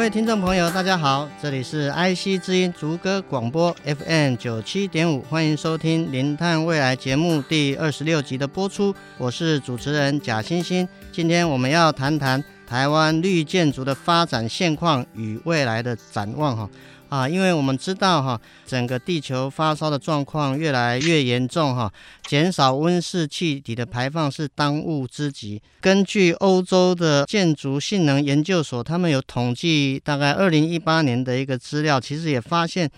各位听众朋友，大家好，这里是 IC 之音竹歌广播 FM 九七点五，欢迎收听《零碳未来》节目第二十六集的播出，我是主持人贾欣欣。今天我们要谈谈台湾绿建筑的发展现况与未来的展望，哈。啊，因为我们知道哈，整个地球发烧的状况越来越严重哈，减少温室气体的排放是当务之急。根据欧洲的建筑性能研究所，他们有统计，大概二零一八年的一个资料，其实也发现，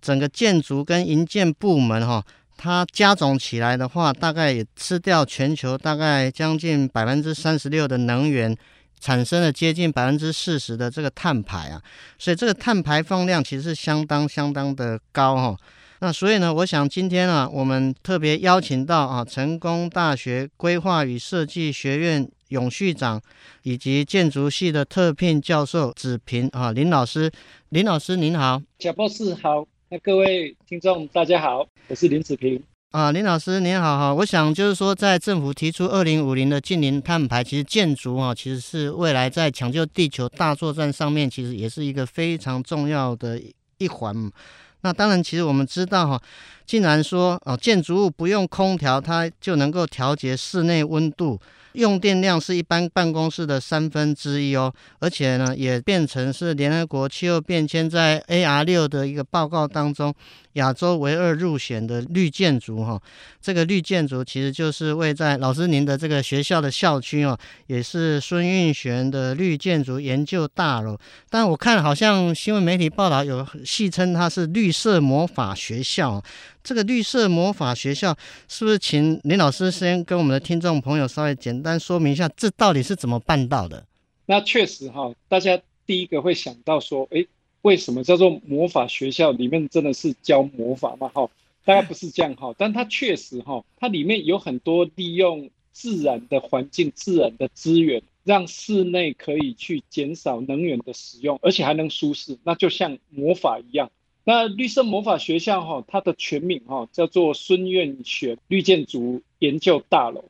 整个建筑跟营建部门哈，它加总起来的话，大概也吃掉全球大概将近百分之三十六的能源。产生了接近百分之四十的这个碳排啊，所以这个碳排放量其实是相当相当的高哈。那所以呢，我想今天啊，我们特别邀请到啊，成功大学规划与设计学院永续长以及建筑系的特聘教授子平啊林老师，林老师您好，贾博士好，那各位听众大家好，我是林子平。啊，林老师您好哈，我想就是说，在政府提出二零五零的近零碳排，其实建筑啊，其实是未来在抢救地球大作战上面，其实也是一个非常重要的一环。那当然，其实我们知道哈，竟然说哦，建筑物不用空调，它就能够调节室内温度。用电量是一般办公室的三分之一哦，而且呢，也变成是联合国气候变迁在 AR 六的一个报告当中，亚洲唯二入选的绿建筑哈。这个绿建筑其实就是位在老师您的这个学校的校区哦，也是孙运璇的绿建筑研究大楼。但我看好像新闻媒体报道有戏称它是绿色魔法学校。这个绿色魔法学校是不是请林老师先跟我们的听众朋友稍微简单说明一下，这到底是怎么办到的？那确实哈，大家第一个会想到说，诶，为什么叫做魔法学校？里面真的是教魔法吗？哈，大概不是这样哈，但它确实哈，它里面有很多利用自然的环境、自然的资源，让室内可以去减少能源的使用，而且还能舒适，那就像魔法一样。那绿色魔法学校哈，它的全名哈叫做孙院学绿建筑研究大楼。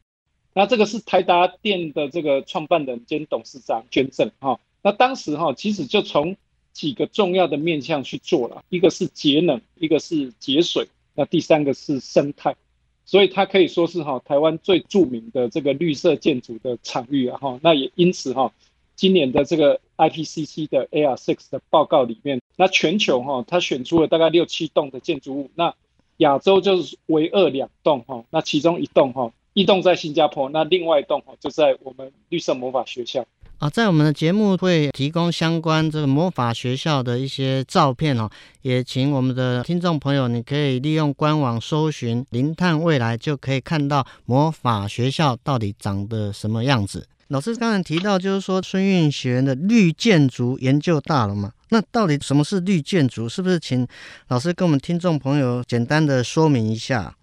那这个是台达电的这个创办人兼董事长捐赠哈。那当时哈其实就从几个重要的面向去做了，一个是节能，一个是节水，那第三个是生态。所以它可以说是哈台湾最著名的这个绿色建筑的场域啊哈。那也因此哈。今年的这个 IPCC 的 AR6 的报告里面，那全球哈，它选出了大概六七栋的建筑物，那亚洲就是唯二两栋哈，那其中一栋哈，一栋在新加坡，那另外一栋哈就在我们绿色魔法学校啊，在我们的节目会提供相关这个魔法学校的一些照片哦，也请我们的听众朋友，你可以利用官网搜寻“零碳未来”，就可以看到魔法学校到底长得什么样子。老师刚才提到，就是说孙运璇的绿建筑研究大楼嘛，那到底什么是绿建筑？是不是请老师跟我们听众朋友简单的说明一下？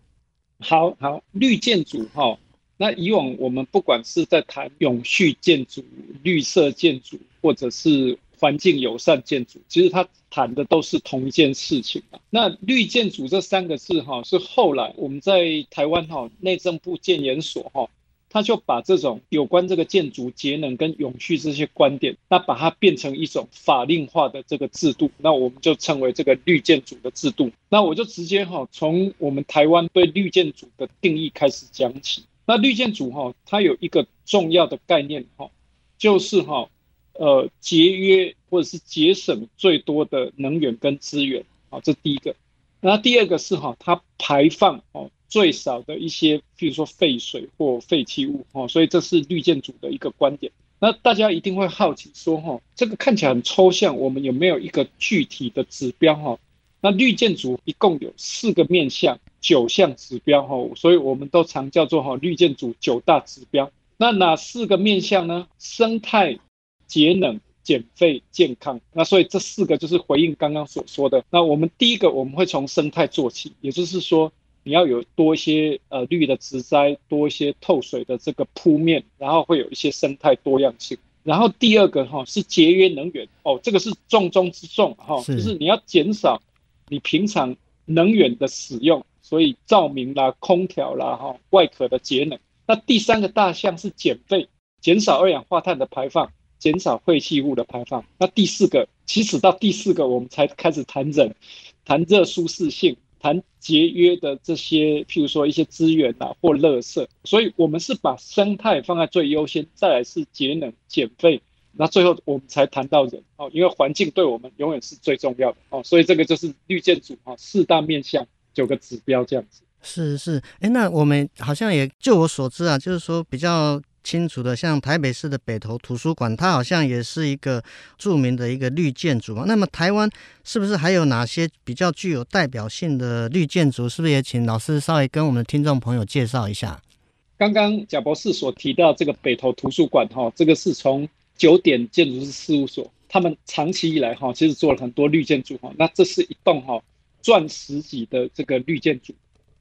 好好，绿建筑哈，那以往我们不管是在谈永续建筑、绿色建筑，或者是环境友善建筑，其实它谈的都是同一件事情。那绿建筑这三个字哈，是后来我们在台湾哈内政部建研所哈。他就把这种有关这个建筑节能跟永续这些观点，那把它变成一种法令化的这个制度，那我们就称为这个绿建筑的制度。那我就直接哈从我们台湾对绿建筑的定义开始讲起。那绿建筑哈，它有一个重要的概念哈，就是哈呃节约或者是节省最多的能源跟资源啊，这第一个。那第二个是哈它排放哦。最少的一些，譬如说废水或废弃物，哈，所以这是绿建筑的一个观点。那大家一定会好奇说，哈，这个看起来很抽象，我们有没有一个具体的指标，哈？那绿建筑一共有四个面向，九项指标，哈，所以我们都常叫做哈绿建筑九大指标。那哪四个面向呢？生态、节能、减废、健康。那所以这四个就是回应刚刚所说的。那我们第一个我们会从生态做起，也就是说你要有多一些呃绿的植栽，多一些透水的这个铺面，然后会有一些生态多样性。然后第二个哈是节约能源哦，这个是重中之重哈，就是你要减少你平常能源的使用，所以照明啦、空调啦哈、外壳的节能。那第三个大项是减废，减少二氧化碳的排放，减少废弃物的排放。那第四个，其实到第四个我们才开始谈人，谈热舒适性。谈节约的这些，譬如说一些资源啊，或垃圾，所以我们是把生态放在最优先，再来是节能减费，那最后我们才谈到人哦，因为环境对我们永远是最重要的哦，所以这个就是绿建筑啊，四大面向九个指标这样子。是是，哎，那我们好像也就我所知啊，就是说比较。清楚的，像台北市的北投图书馆，它好像也是一个著名的一个绿建筑嘛。那么台湾是不是还有哪些比较具有代表性的绿建筑？是不是也请老师稍微跟我们的听众朋友介绍一下？刚刚贾博士所提到这个北投图书馆，哈，这个是从九点建筑师事务所，他们长期以来哈，其实做了很多绿建筑哈。那这是一栋哈钻石级的这个绿建筑。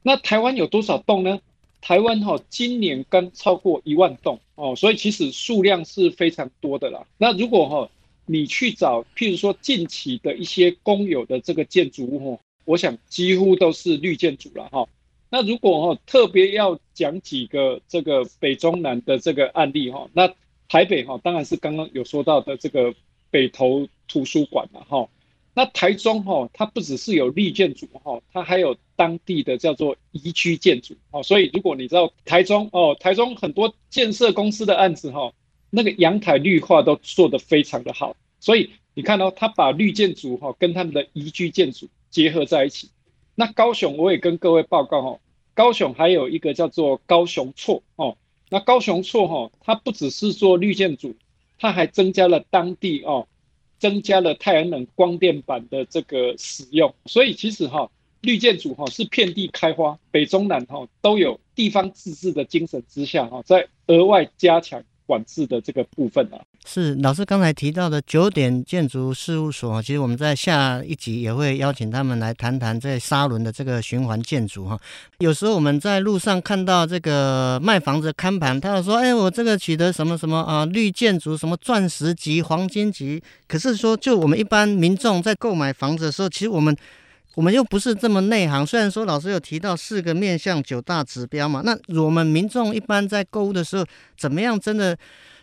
那台湾有多少栋呢？台湾哈今年刚超过一万栋哦，所以其实数量是非常多的啦。那如果哈你去找，譬如说近期的一些公有的这个建筑物，我想几乎都是绿建筑了哈。那如果哈特别要讲几个这个北中南的这个案例哈，那台北哈当然是刚刚有说到的这个北投图书馆了哈。那台中哈它不只是有绿建筑哈，它还有。当地的叫做宜居建筑哦，所以如果你知道台中哦，台中很多建设公司的案子哈，那个阳台绿化都做得非常的好，所以你看到他把绿建筑哈跟他们的宜居建筑结合在一起。那高雄我也跟各位报告哈，高雄还有一个叫做高雄错哦，那高雄错哈，它不只是做绿建筑，它还增加了当地哦，增加了太阳能光电板的这个使用，所以其实哈。绿建筑哈是遍地开花，北中南哈都有地方自治的精神之下哈，在额外加强管制的这个部分啊。是老师刚才提到的九点建筑事务所，其实我们在下一集也会邀请他们来谈谈在沙仑的这个循环建筑哈。有时候我们在路上看到这个卖房子看盘，他说：“哎，我这个取得什么什么啊，绿建筑什么钻石级、黄金级。”可是说，就我们一般民众在购买房子的时候，其实我们。我们又不是这么内行，虽然说老师有提到四个面向九大指标嘛，那我们民众一般在购物的时候，怎么样真的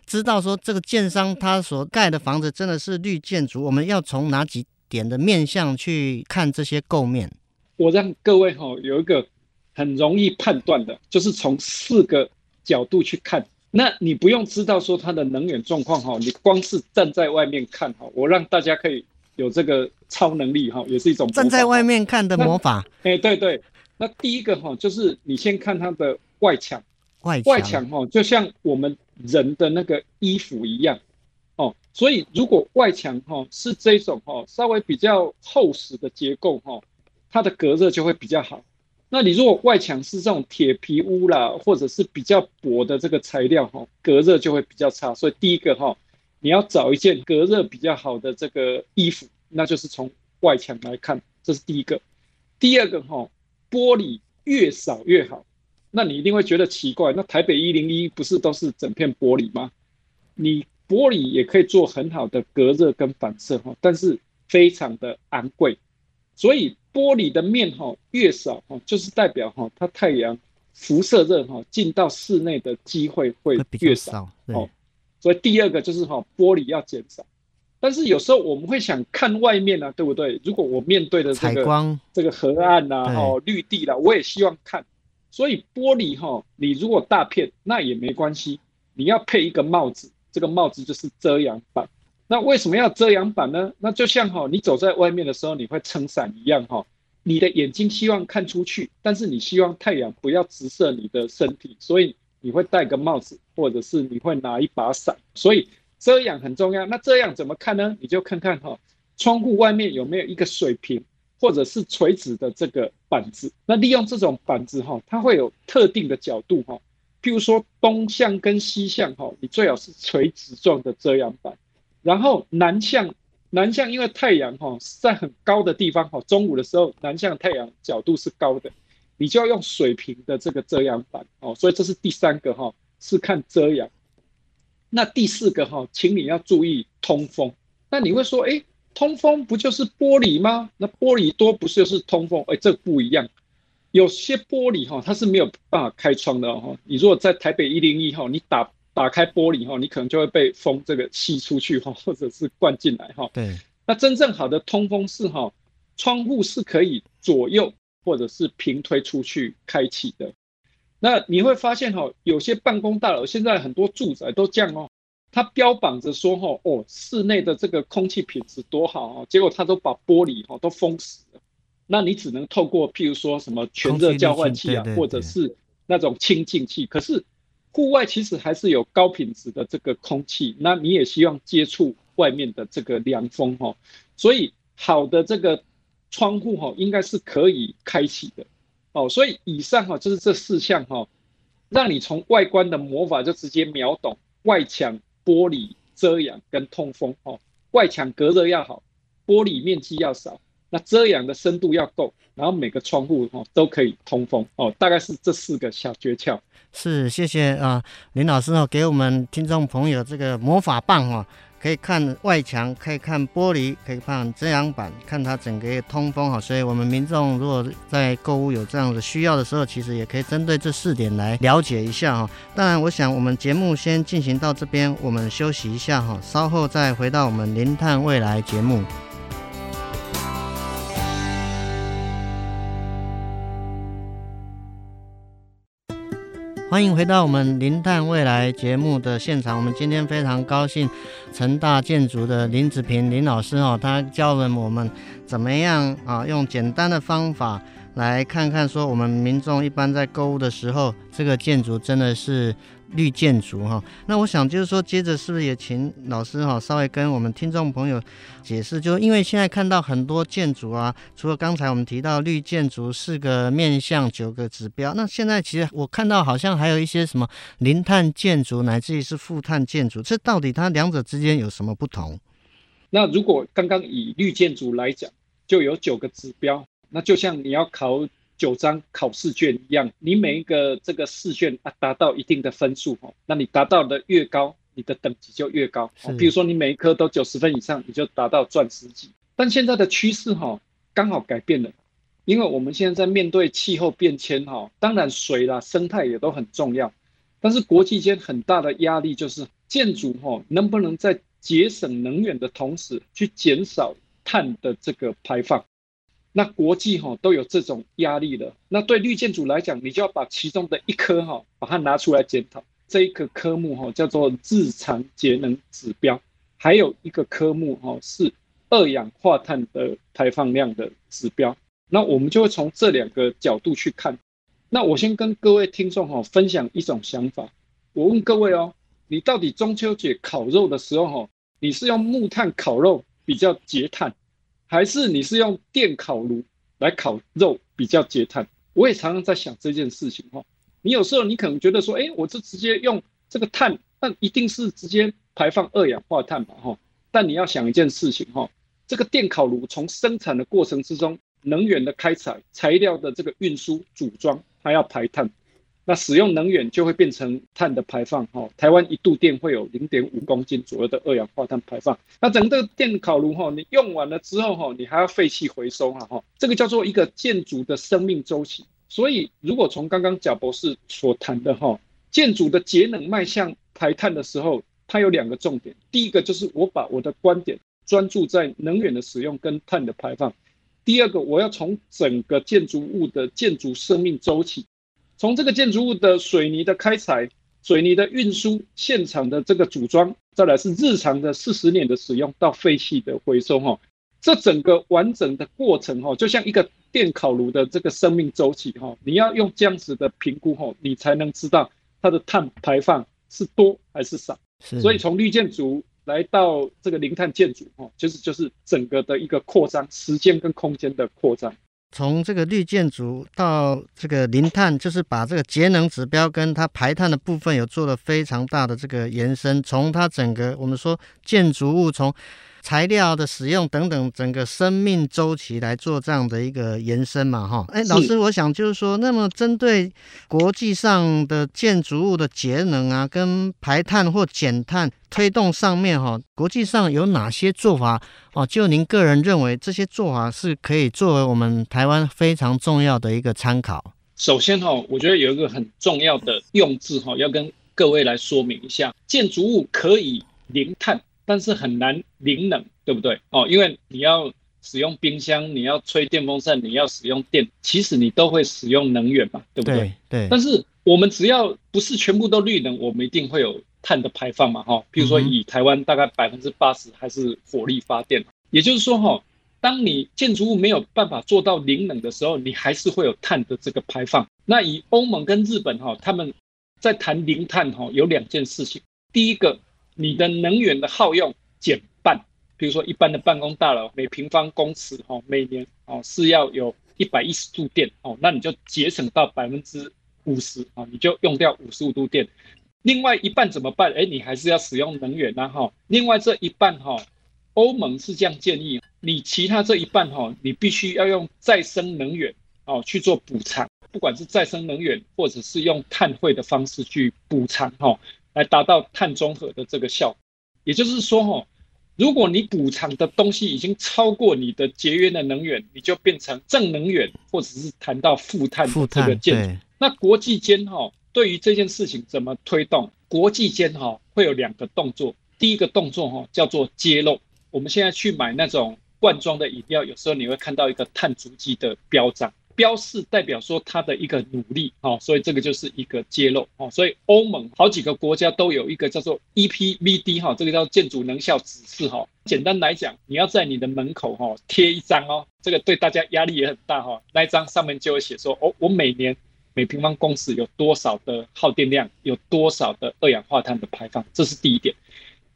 知道说这个建商他所盖的房子真的是绿建筑？我们要从哪几点的面向去看这些构面？我让各位哈有一个很容易判断的，就是从四个角度去看。那你不用知道说它的能源状况哈，你光是站在外面看哈，我让大家可以。有这个超能力哈，也是一种站在外面看的魔法。哎，对对，那第一个哈，就是你先看它的外墙，外外墙哈，就像我们人的那个衣服一样哦。所以如果外墙哈是这种哈稍微比较厚实的结构哈，它的隔热就会比较好。那你如果外墙是这种铁皮屋啦，或者是比较薄的这个材料哈，隔热就会比较差。所以第一个哈。你要找一件隔热比较好的这个衣服，那就是从外墙来看，这是第一个。第二个哈，玻璃越少越好。那你一定会觉得奇怪，那台北一零一不是都是整片玻璃吗？你玻璃也可以做很好的隔热跟反射哈，但是非常的昂贵。所以玻璃的面哈越少哈，就是代表哈它太阳辐射热哈进到室内的机会会越少哦。所以第二个就是哈，玻璃要减少，但是有时候我们会想看外面啊，对不对？如果我面对的这个光这个河岸呐、啊，哦绿地啦，我也希望看。所以玻璃哈，你如果大片那也没关系，你要配一个帽子，这个帽子就是遮阳板。那为什么要遮阳板呢？那就像哈，你走在外面的时候你会撑伞一样哈，你的眼睛希望看出去，但是你希望太阳不要直射你的身体，所以。你会戴个帽子，或者是你会拿一把伞，所以遮阳很重要。那遮阳怎么看呢？你就看看哈，窗户外面有没有一个水平，或者是垂直的这个板子。那利用这种板子哈，它会有特定的角度哈。譬如说东向跟西向哈，你最好是垂直状的遮阳板。然后南向，南向因为太阳哈是在很高的地方哈，中午的时候南向太阳角度是高的，你就要用水平的这个遮阳板哦，所以这是第三个哈，是看遮阳。那第四个哈，请你要注意通风。那你会说，哎，通风不就是玻璃吗？那玻璃多不是就是通风？哎，这不一样。有些玻璃哈，它是没有办法开窗的哈。你如果在台北一零一号，你打打开玻璃哈，你可能就会被风这个吸出去哈，或者是灌进来哈。对。那真正好的通风是哈，窗户是可以左右或者是平推出去开启的。那你会发现哈，有些办公大楼现在很多住宅都这样哦，它标榜着说哈，哦，室内的这个空气品质多好哦，结果它都把玻璃哈都封死了。那你只能透过譬如说什么全热交换器啊，或者是那种清净器。可是户外其实还是有高品质的这个空气，那你也希望接触外面的这个凉风哈。所以好的这个窗户哈，应该是可以开启的。哦，所以以上哈就是这四项哈，让你从外观的魔法就直接秒懂外墙、玻璃、遮阳跟通风哦。外墙隔热要好，玻璃面积要少。那遮阳的深度要够，然后每个窗户哦都可以通风哦，大概是这四个小诀窍。是，谢谢啊，林老师哦，给我们听众朋友这个魔法棒哦，可以看外墙，可以看玻璃，可以看遮阳板，看它整个通风哈。所以我们民众如果在购物有这样的需要的时候，其实也可以针对这四点来了解一下哈。当然，我想我们节目先进行到这边，我们休息一下哈，稍后再回到我们零碳未来节目。欢迎回到我们《零碳未来》节目的现场。我们今天非常高兴，成大建筑的林子平林老师哦，他教了我们怎么样啊，用简单的方法来看看，说我们民众一般在购物的时候，这个建筑真的是。绿建筑哈，那我想就是说，接着是不是也请老师哈稍微跟我们听众朋友解释，就因为现在看到很多建筑啊，除了刚才我们提到绿建筑四个面向九个指标，那现在其实我看到好像还有一些什么零碳建筑，乃至于是负碳建筑，这到底它两者之间有什么不同？那如果刚刚以绿建筑来讲，就有九个指标，那就像你要考。九张考试卷一样，你每一个这个试卷啊达到一定的分数哦，那你达到的越高，你的等级就越高。比如说你每一科都九十分以上，你就达到钻石级。但现在的趋势哈，刚好改变了，因为我们现在在面对气候变迁哈，当然水啦、生态也都很重要，但是国际间很大的压力就是建筑哈能不能在节省能源的同时去减少碳的这个排放。那国际哈都有这种压力了，那对绿建筑来讲，你就要把其中的一颗哈，把它拿出来检讨。这一个科目哈叫做日常节能指标，还有一个科目哈是二氧化碳的排放量的指标。那我们就会从这两个角度去看。那我先跟各位听众哈分享一种想法，我问各位哦，你到底中秋节烤肉的时候哈，你是用木炭烤肉比较节碳？还是你是用电烤炉来烤肉比较节碳？我也常常在想这件事情哈。你有时候你可能觉得说，哎，我就直接用这个碳，那一定是直接排放二氧化碳嘛哈。但你要想一件事情哈，这个电烤炉从生产的过程之中，能源的开采、材料的这个运输、组装，它要排碳。那使用能源就会变成碳的排放，哈，台湾一度电会有零点五公斤左右的二氧化碳排放。那整个电烤炉，哈，你用完了之后，哈，你还要废气回收，哈，这个叫做一个建筑的生命周期。所以，如果从刚刚贾博士所谈的，哈，建筑的节能迈向排碳的时候，它有两个重点。第一个就是我把我的观点专注在能源的使用跟碳的排放。第二个，我要从整个建筑物的建筑生命周期。从这个建筑物的水泥的开采、水泥的运输、现场的这个组装，再来是日常的四十年的使用到废弃的回收，哈，这整个完整的过程，哈，就像一个电烤炉的这个生命周期，哈，你要用这样子的评估，哈，你才能知道它的碳排放是多还是少。是。所以从绿建筑来到这个零碳建筑，哈，其实就是整个的一个扩张，时间跟空间的扩张。从这个绿建筑到这个零碳，就是把这个节能指标跟它排碳的部分有做了非常大的这个延伸。从它整个我们说建筑物从材料的使用等等，整个生命周期来做这样的一个延伸嘛，哈。哎，老师，我想就是说，那么针对国际上的建筑物的节能啊，跟排碳或减碳推动上面，哈，国际上有哪些做法？哦，就您个人认为这些做法是可以作为我们台湾非常重要的一个参考。首先，哈，我觉得有一个很重要的用字，哈，要跟各位来说明一下，建筑物可以零碳。但是很难零冷，对不对？哦，因为你要使用冰箱，你要吹电风扇，你要使用电，其实你都会使用能源嘛，对不对？对。对，但是我们只要不是全部都绿能，我们一定会有碳的排放嘛，哈、哦。比如说以台湾大概百分之八十还是火力发电，也就是说，哈，当你建筑物没有办法做到零冷的时候，你还是会有碳的这个排放。那以欧盟跟日本哈，他们在谈零碳哈，有两件事情，第一个。你的能源的耗用减半，比如说一般的办公大楼每平方公尺哦，每年哦是要有一百一十度电哦，那你就节省到百分之五十啊，你就用掉五十五度电。另外一半怎么办？哎，你还是要使用能源呐哈。另外这一半哈，欧盟是这样建议，你其他这一半哈，你必须要用再生能源哦去做补偿，不管是再生能源或者是用碳汇的方式去补偿哈。来达到碳中和的这个效果，也就是说，哈，如果你补偿的东西已经超过你的节约的能源，你就变成正能源，或者是谈到负碳的这个建筑。那国际间哈，对于这件事情怎么推动？国际间哈会有两个动作，第一个动作哈叫做揭露。我们现在去买那种罐装的饮料，有时候你会看到一个碳足迹的标章。标示代表说它的一个努力，哦，所以这个就是一个揭露，哦，所以欧盟好几个国家都有一个叫做 EPVD，哈，这个叫建筑能效指示，哈，简单来讲，你要在你的门口，哈，贴一张哦，这个对大家压力也很大，哈，那一张上面就会写说，哦，我每年每平方公尺有多少的耗电量，有多少的二氧化碳的排放，这是第一点。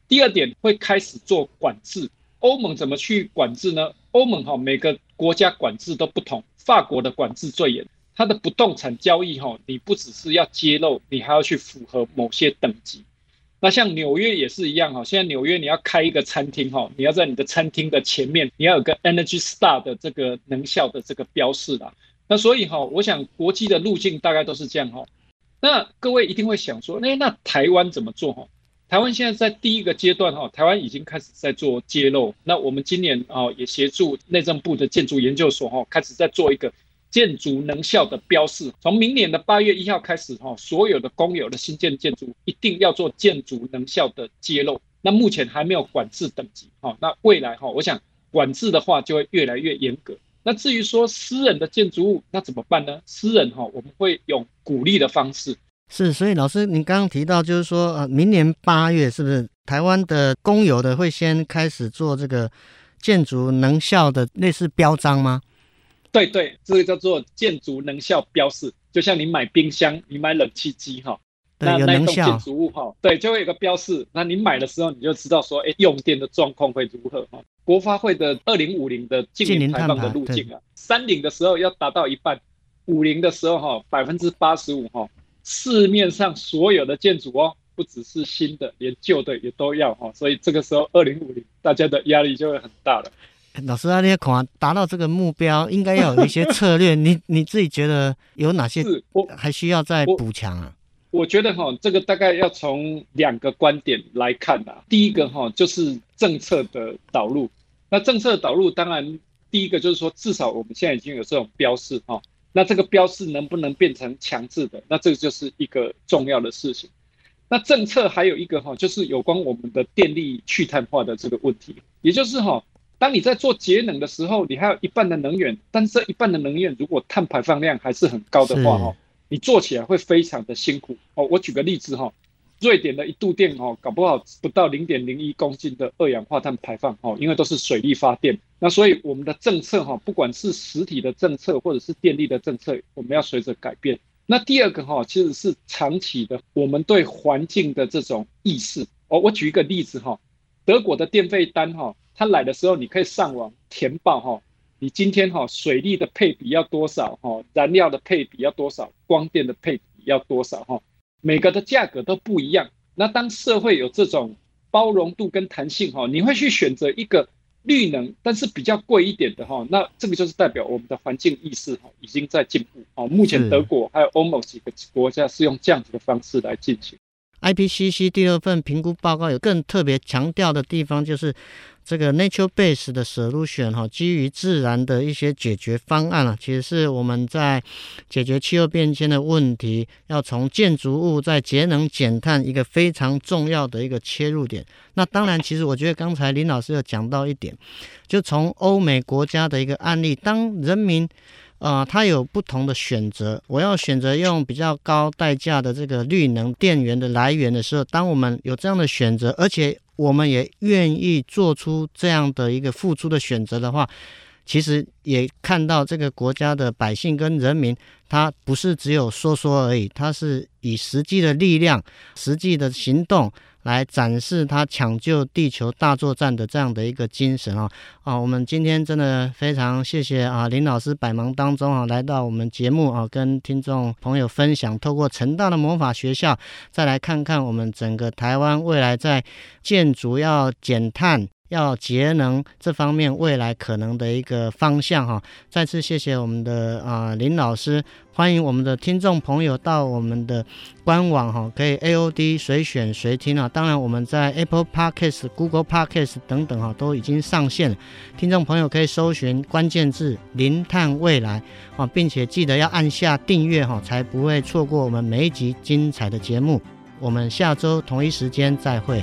第二点会开始做管制，欧盟怎么去管制呢？欧盟哈，每个国家管制都不同。法国的管制最严，它的不动产交易哈，你不只是要揭露，你还要去符合某些等级。那像纽约也是一样哈，现在纽约你要开一个餐厅哈，你要在你的餐厅的前面，你要有个 Energy Star 的这个能效的这个标示啦。那所以哈，我想国际的路径大概都是这样哈。那各位一定会想说，那那台湾怎么做哈？台湾现在在第一个阶段哈，台湾已经开始在做揭露。那我们今年啊也协助内政部的建筑研究所哈，开始在做一个建筑能效的标示。从明年的八月一号开始哈，所有的公有的新建建筑一定要做建筑能效的揭露。那目前还没有管制等级哈，那未来哈，我想管制的话就会越来越严格。那至于说私人的建筑物，那怎么办呢？私人哈，我们会用鼓励的方式。是，所以老师，您刚刚提到，就是说，呃，明年八月是不是台湾的公有的会先开始做这个建筑能效的类似标章吗？对对，这个叫做建筑能效标示，就像你买冰箱、你买冷气机哈，那那栋建筑物哈，对，就会有个标示。那你买的时候你就知道说，哎，用电的状况会如何哈？国发会的二零五零的净零排放的路径啊，三零的时候要达到一半，五零的时候哈，百分之八十五哈。市面上所有的建筑哦，不只是新的，连旧的也都要哈，所以这个时候二零五零，大家的压力就会很大了。老师啊，你看达到这个目标，应该要有一些策略，你你自己觉得有哪些？我还需要再补强啊我？我觉得哈，这个大概要从两个观点来看啊。第一个哈，就是政策的导入。那政策的导入，当然第一个就是说，至少我们现在已经有这种标示哈。那这个标示能不能变成强制的？那这个就是一个重要的事情。那政策还有一个哈，就是有关我们的电力去碳化的这个问题。也就是哈，当你在做节能的时候，你还有一半的能源，但是这一半的能源如果碳排放量还是很高的话哈，你做起来会非常的辛苦。哦，我举个例子哈。瑞典的一度电哦，搞不好不到零点零一公斤的二氧化碳排放哦，因为都是水力发电。那所以我们的政策哈，不管是实体的政策或者是电力的政策，我们要随着改变。那第二个哈，其实是长期的，我们对环境的这种意识。哦，我举一个例子哈，德国的电费单哈，它来的时候你可以上网填报哈，你今天哈水力的配比要多少哈，燃料的配比要多少，光电的配比要多少哈，每个的价格都不一样。那当社会有这种包容度跟弹性哈，你会去选择一个绿能，但是比较贵一点的哈，那这个就是代表我们的环境意识哈已经在进步啊。目前德国还有欧盟几个国家是用这样子的方式来进行。IPCC 第二份评估报告有更特别强调的地方，就是这个 nature base 的 solution 哈，基于自然的一些解决方案啊，其实是我们在解决气候变迁的问题，要从建筑物在节能减碳一个非常重要的一个切入点。那当然，其实我觉得刚才林老师有讲到一点，就从欧美国家的一个案例，当人民。啊、呃，它有不同的选择。我要选择用比较高代价的这个绿能电源的来源的时候，当我们有这样的选择，而且我们也愿意做出这样的一个付出的选择的话，其实也看到这个国家的百姓跟人民，他不是只有说说而已，他是以实际的力量、实际的行动。来展示他抢救地球大作战的这样的一个精神啊啊！我们今天真的非常谢谢啊林老师百忙当中啊来到我们节目啊，跟听众朋友分享，透过成大的魔法学校，再来看看我们整个台湾未来在建筑要减碳。要节能这方面未来可能的一个方向哈，再次谢谢我们的啊、林老师，欢迎我们的听众朋友到我们的官网哈，可以 AOD 随选随听啊。当然我们在 Apple Podcast、Google Podcast 等等哈都已经上线了，听众朋友可以搜寻关键字“零碳未来”啊，并且记得要按下订阅哈，才不会错过我们每一集精彩的节目。我们下周同一时间再会。